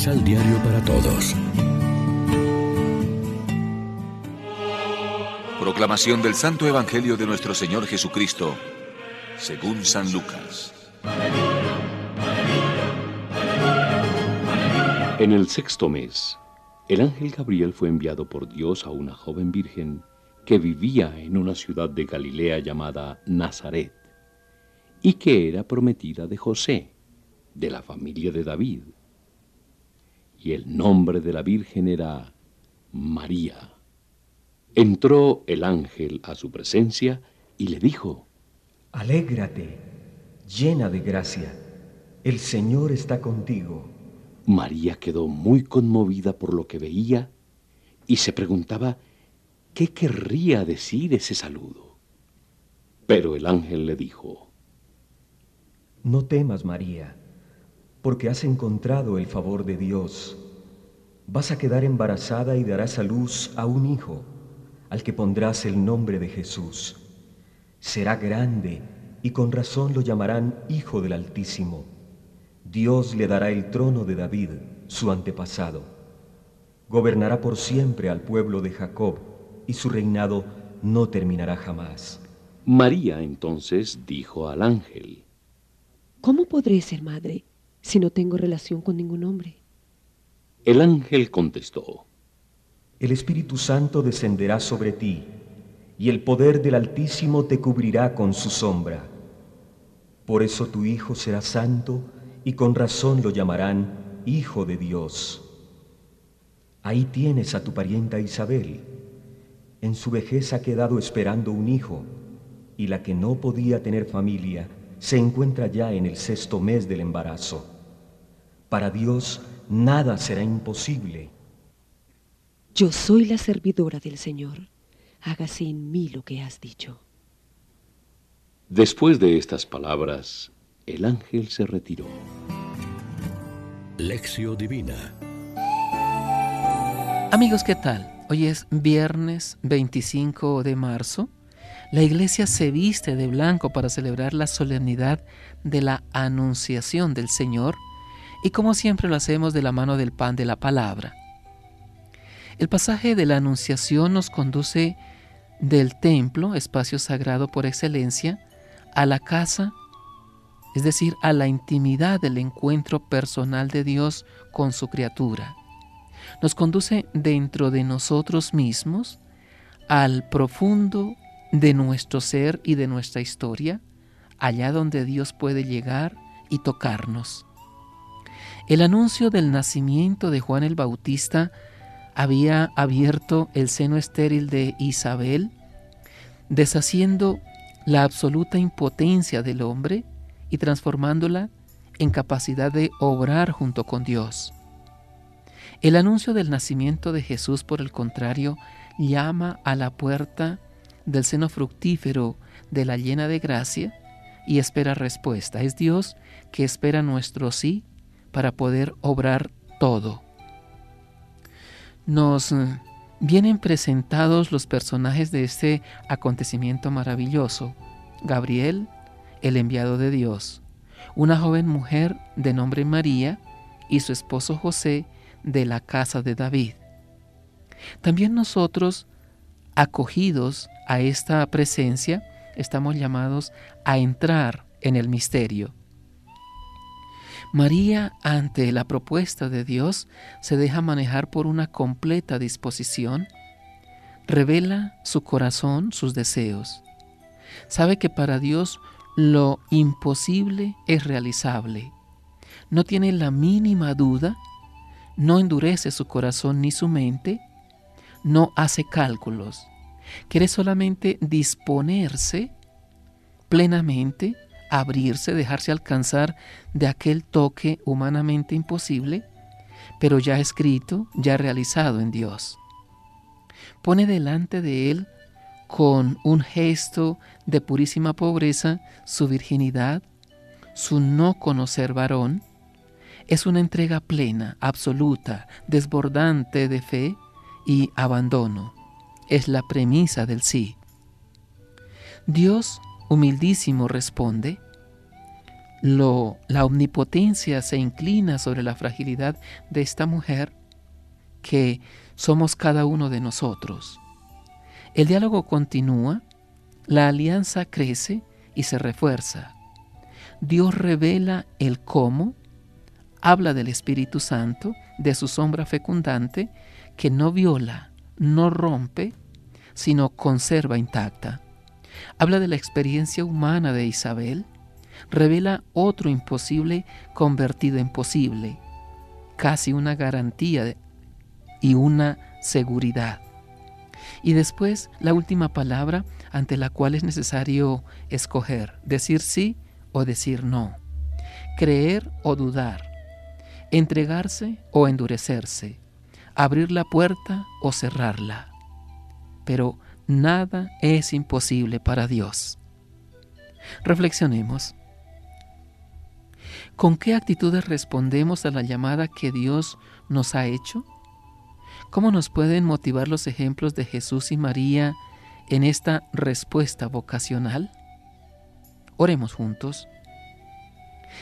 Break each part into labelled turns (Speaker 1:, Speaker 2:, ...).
Speaker 1: Misal Diario para Todos.
Speaker 2: Proclamación del Santo Evangelio de nuestro Señor Jesucristo, según San Lucas.
Speaker 3: En el sexto mes, el ángel Gabriel fue enviado por Dios a una joven virgen que vivía en una ciudad de Galilea llamada Nazaret y que era prometida de José, de la familia de David. Y el nombre de la Virgen era María. Entró el ángel a su presencia y le dijo,
Speaker 4: Alégrate, llena de gracia, el Señor está contigo.
Speaker 3: María quedó muy conmovida por lo que veía y se preguntaba qué querría decir ese saludo. Pero el ángel le dijo,
Speaker 4: no temas, María, porque has encontrado el favor de Dios. Vas a quedar embarazada y darás a luz a un hijo, al que pondrás el nombre de Jesús. Será grande y con razón lo llamarán Hijo del Altísimo. Dios le dará el trono de David, su antepasado. Gobernará por siempre al pueblo de Jacob, y su reinado no terminará jamás.
Speaker 3: María entonces dijo al ángel,
Speaker 5: ¿Cómo podré ser madre si no tengo relación con ningún hombre?
Speaker 3: El ángel contestó,
Speaker 4: El Espíritu Santo descenderá sobre ti, y el poder del Altísimo te cubrirá con su sombra. Por eso tu Hijo será santo, y con razón lo llamarán Hijo de Dios. Ahí tienes a tu parienta Isabel. En su vejez ha quedado esperando un hijo, y la que no podía tener familia, se encuentra ya en el sexto mes del embarazo. Para Dios nada será imposible.
Speaker 5: Yo soy la servidora del Señor. Hágase en mí lo que has dicho.
Speaker 3: Después de estas palabras, el ángel se retiró.
Speaker 1: Lección Divina
Speaker 6: Amigos, ¿qué tal? Hoy es viernes 25 de marzo la iglesia se viste de blanco para celebrar la solemnidad de la anunciación del Señor y como siempre lo hacemos de la mano del pan de la palabra. El pasaje de la anunciación nos conduce del templo, espacio sagrado por excelencia, a la casa, es decir, a la intimidad del encuentro personal de Dios con su criatura. Nos conduce dentro de nosotros mismos al profundo de nuestro ser y de nuestra historia, allá donde Dios puede llegar y tocarnos. El anuncio del nacimiento de Juan el Bautista había abierto el seno estéril de Isabel, deshaciendo la absoluta impotencia del hombre y transformándola en capacidad de obrar junto con Dios. El anuncio del nacimiento de Jesús, por el contrario, llama a la puerta del seno fructífero de la llena de gracia y espera respuesta. Es Dios que espera nuestro sí para poder obrar todo. Nos eh, vienen presentados los personajes de este acontecimiento maravilloso. Gabriel, el enviado de Dios, una joven mujer de nombre María y su esposo José de la casa de David. También nosotros acogidos a esta presencia, estamos llamados a entrar en el misterio. María, ante la propuesta de Dios, se deja manejar por una completa disposición, revela su corazón, sus deseos. Sabe que para Dios lo imposible es realizable. No tiene la mínima duda, no endurece su corazón ni su mente, no hace cálculos, quiere solamente disponerse plenamente, abrirse, dejarse alcanzar de aquel toque humanamente imposible, pero ya escrito, ya realizado en Dios. Pone delante de Él con un gesto de purísima pobreza su virginidad, su no conocer varón, es una entrega plena, absoluta, desbordante de fe, y abandono. Es la premisa del sí. Dios, humildísimo, responde, lo, la omnipotencia se inclina sobre la fragilidad de esta mujer que somos cada uno de nosotros. El diálogo continúa, la alianza crece y se refuerza. Dios revela el cómo, habla del Espíritu Santo, de su sombra fecundante, que no viola, no rompe, sino conserva intacta. Habla de la experiencia humana de Isabel, revela otro imposible convertido en posible, casi una garantía y una seguridad. Y después la última palabra ante la cual es necesario escoger, decir sí o decir no, creer o dudar, entregarse o endurecerse, abrir la puerta o cerrarla. Pero nada es imposible para Dios. Reflexionemos. ¿Con qué actitudes respondemos a la llamada que Dios nos ha hecho? ¿Cómo nos pueden motivar los ejemplos de Jesús y María en esta respuesta vocacional? Oremos juntos.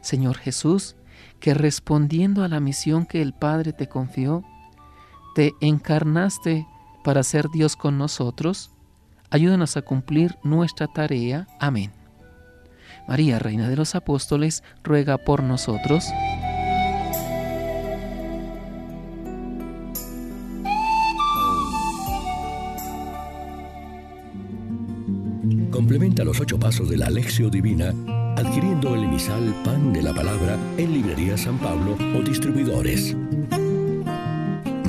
Speaker 6: Señor Jesús, que respondiendo a la misión que el Padre te confió, te encarnaste para ser Dios con nosotros, ayúdanos a cumplir nuestra tarea. Amén. María, Reina de los Apóstoles, ruega por nosotros.
Speaker 1: Complementa los ocho pasos de la Alexio Divina adquiriendo el emisal Pan de la Palabra en Librería San Pablo o distribuidores.